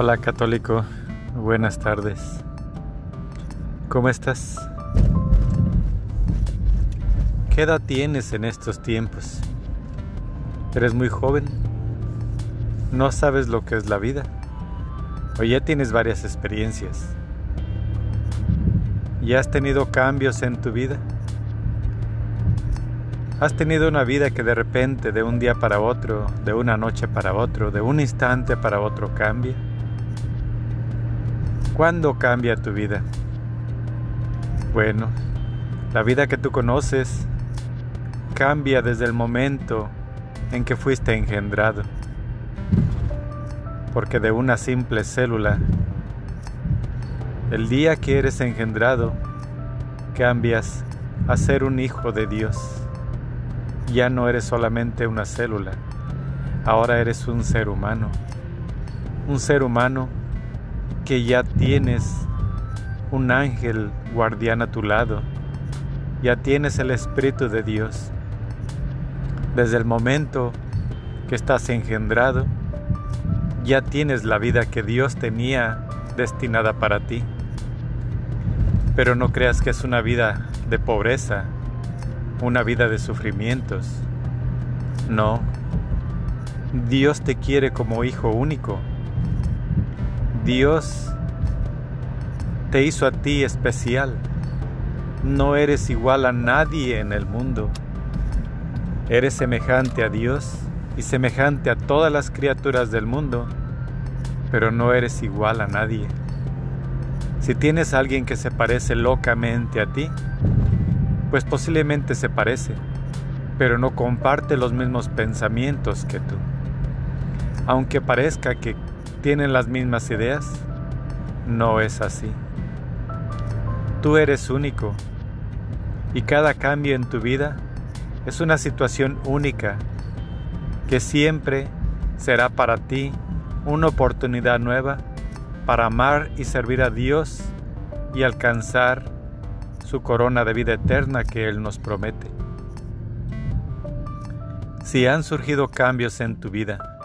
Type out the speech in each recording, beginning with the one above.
Hola católico, buenas tardes. ¿Cómo estás? ¿Qué edad tienes en estos tiempos? ¿Eres muy joven? ¿No sabes lo que es la vida? ¿O ya tienes varias experiencias? ¿Ya has tenido cambios en tu vida? ¿Has tenido una vida que de repente, de un día para otro, de una noche para otro, de un instante para otro cambia? ¿Cuándo cambia tu vida? Bueno, la vida que tú conoces cambia desde el momento en que fuiste engendrado. Porque de una simple célula, el día que eres engendrado, cambias a ser un hijo de Dios. Ya no eres solamente una célula, ahora eres un ser humano. Un ser humano que ya tienes un ángel guardián a tu lado, ya tienes el Espíritu de Dios. Desde el momento que estás engendrado, ya tienes la vida que Dios tenía destinada para ti. Pero no creas que es una vida de pobreza, una vida de sufrimientos. No, Dios te quiere como hijo único Dios te hizo a ti especial. No eres igual a nadie en el mundo. Eres semejante a Dios y semejante a todas las criaturas del mundo, pero no eres igual a nadie. Si tienes a alguien que se parece locamente a ti, pues posiblemente se parece, pero no comparte los mismos pensamientos que tú. Aunque parezca que tienen las mismas ideas? No es así. Tú eres único y cada cambio en tu vida es una situación única que siempre será para ti una oportunidad nueva para amar y servir a Dios y alcanzar su corona de vida eterna que Él nos promete. Si han surgido cambios en tu vida,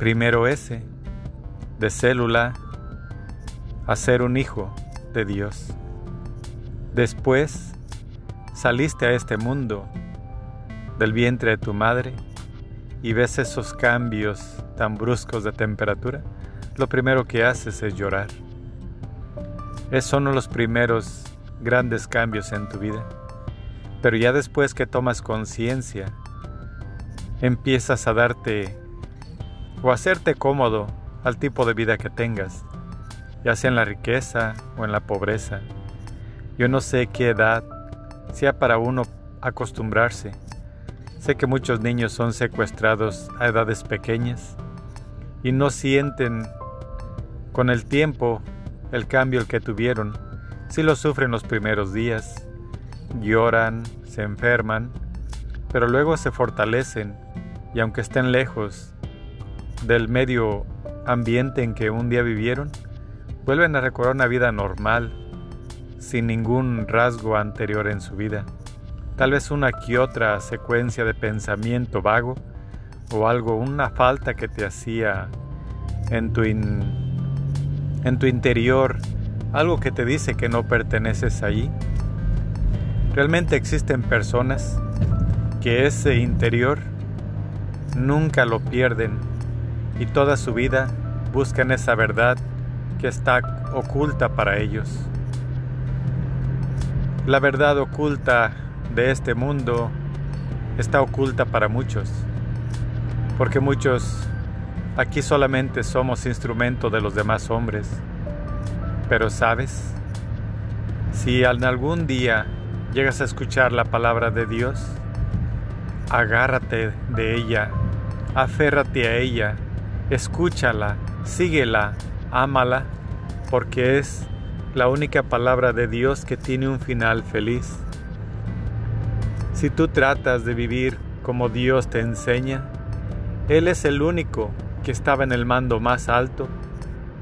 Primero ese, de célula a ser un hijo de Dios. Después saliste a este mundo del vientre de tu madre y ves esos cambios tan bruscos de temperatura, lo primero que haces es llorar. Esos son los primeros grandes cambios en tu vida. Pero ya después que tomas conciencia, empiezas a darte o hacerte cómodo al tipo de vida que tengas, ya sea en la riqueza o en la pobreza. Yo no sé qué edad sea para uno acostumbrarse. Sé que muchos niños son secuestrados a edades pequeñas y no sienten con el tiempo el cambio el que tuvieron. Si lo sufren los primeros días, lloran, se enferman, pero luego se fortalecen y aunque estén lejos del medio ambiente en que un día vivieron, vuelven a recordar una vida normal, sin ningún rasgo anterior en su vida. Tal vez una que otra secuencia de pensamiento vago o algo, una falta que te hacía en tu, en tu interior, algo que te dice que no perteneces allí. Realmente existen personas que ese interior nunca lo pierden y toda su vida buscan esa verdad que está oculta para ellos. La verdad oculta de este mundo está oculta para muchos, porque muchos aquí solamente somos instrumento de los demás hombres. Pero sabes, si en algún día llegas a escuchar la palabra de Dios, agárrate de ella, aférrate a ella, escúchala, síguela, ámala, porque es la única palabra de Dios que tiene un final feliz. Si tú tratas de vivir como Dios te enseña, Él es el único que estaba en el mando más alto,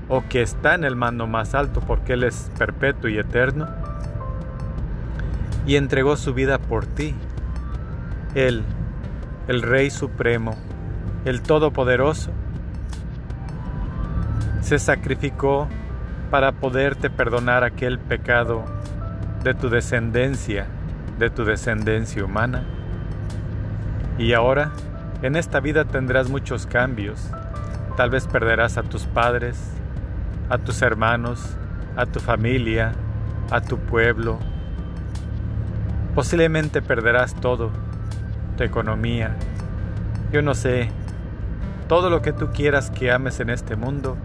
o que está en el mando más alto porque Él es perpetuo y eterno, y entregó su vida por ti. Él, el Rey Supremo, el Todopoderoso, se sacrificó para poderte perdonar aquel pecado de tu descendencia, de tu descendencia humana. Y ahora, en esta vida tendrás muchos cambios. Tal vez perderás a tus padres, a tus hermanos, a tu familia, a tu pueblo. Posiblemente perderás todo, tu economía. Yo no sé, todo lo que tú quieras que ames en este mundo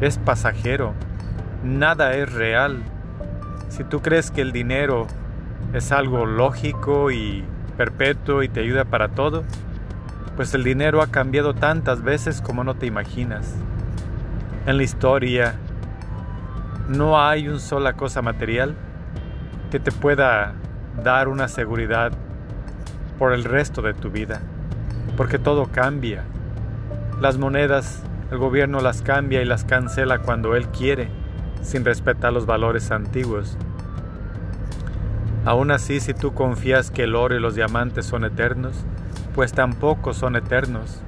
es pasajero, nada es real. Si tú crees que el dinero es algo lógico y perpetuo y te ayuda para todo, pues el dinero ha cambiado tantas veces como no te imaginas. En la historia no hay una sola cosa material que te pueda dar una seguridad por el resto de tu vida, porque todo cambia. Las monedas, el gobierno las cambia y las cancela cuando él quiere, sin respetar los valores antiguos. Aún así, si tú confías que el oro y los diamantes son eternos, pues tampoco son eternos,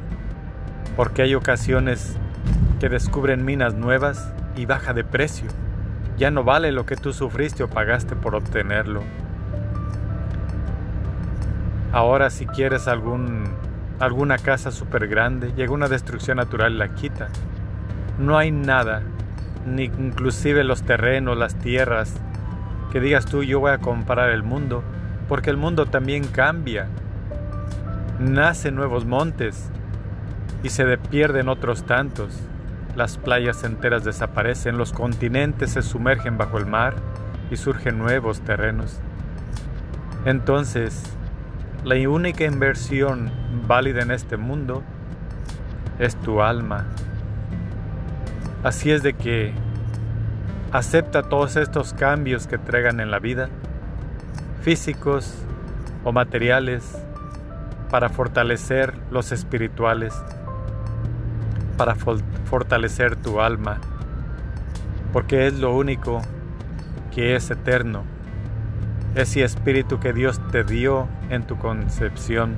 porque hay ocasiones que descubren minas nuevas y baja de precio. Ya no vale lo que tú sufriste o pagaste por obtenerlo. Ahora si quieres algún, alguna casa súper grande, llega una destrucción natural la quita. No hay nada, ni inclusive los terrenos, las tierras, que digas tú yo voy a comprar el mundo, porque el mundo también cambia. Nacen nuevos montes y se pierden otros tantos. Las playas enteras desaparecen, los continentes se sumergen bajo el mar y surgen nuevos terrenos. Entonces, la única inversión válida en este mundo es tu alma. Así es de que acepta todos estos cambios que traigan en la vida, físicos o materiales, para fortalecer los espirituales, para fortalecer tu alma, porque es lo único que es eterno, ese espíritu que Dios te dio en tu concepción,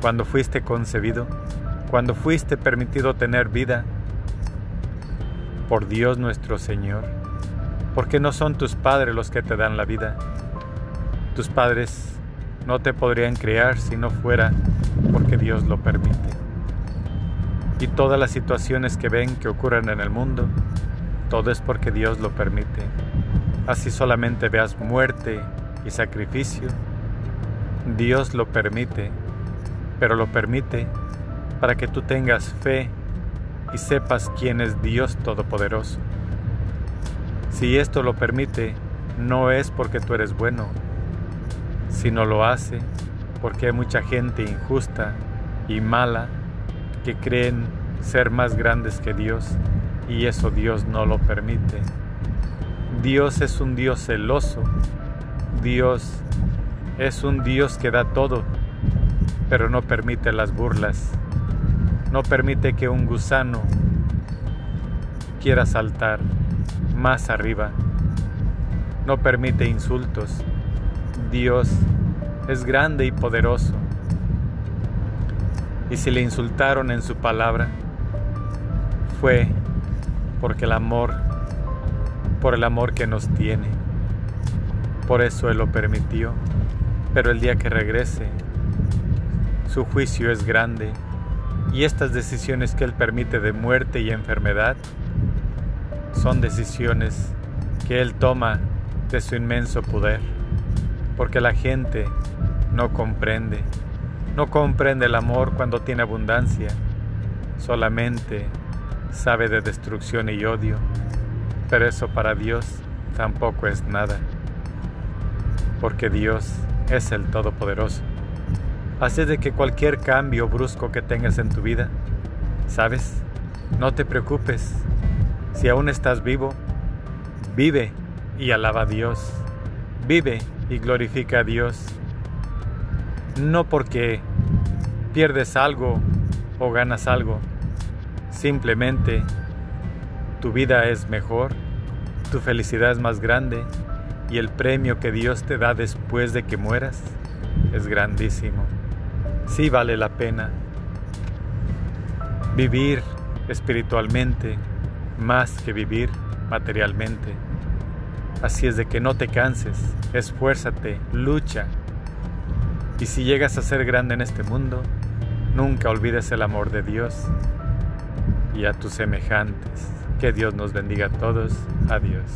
cuando fuiste concebido, cuando fuiste permitido tener vida, por Dios nuestro Señor, porque no son tus padres los que te dan la vida. Tus padres no te podrían criar si no fuera porque Dios lo permite. Y todas las situaciones que ven que ocurren en el mundo, todo es porque Dios lo permite. Así solamente veas muerte y sacrificio, Dios lo permite, pero lo permite para que tú tengas fe y sepas quién es Dios Todopoderoso. Si esto lo permite, no es porque tú eres bueno, sino lo hace porque hay mucha gente injusta y mala que creen ser más grandes que Dios y eso Dios no lo permite. Dios es un Dios celoso, Dios es un Dios que da todo, pero no permite las burlas no permite que un gusano quiera saltar más arriba. No permite insultos. Dios es grande y poderoso. Y si le insultaron en su palabra, fue porque el amor, por el amor que nos tiene. Por eso Él lo permitió. Pero el día que regrese, su juicio es grande. Y estas decisiones que Él permite de muerte y enfermedad son decisiones que Él toma de su inmenso poder, porque la gente no comprende, no comprende el amor cuando tiene abundancia, solamente sabe de destrucción y odio, pero eso para Dios tampoco es nada, porque Dios es el Todopoderoso. Así de que cualquier cambio brusco que tengas en tu vida, ¿sabes? No te preocupes. Si aún estás vivo, vive y alaba a Dios. Vive y glorifica a Dios. No porque pierdes algo o ganas algo. Simplemente tu vida es mejor, tu felicidad es más grande y el premio que Dios te da después de que mueras es grandísimo sí vale la pena vivir espiritualmente, más que vivir materialmente. Así es de que no te canses, esfuérzate, lucha. Y si llegas a ser grande en este mundo, nunca olvides el amor de Dios y a tus semejantes. Que Dios nos bendiga a todos. Adiós.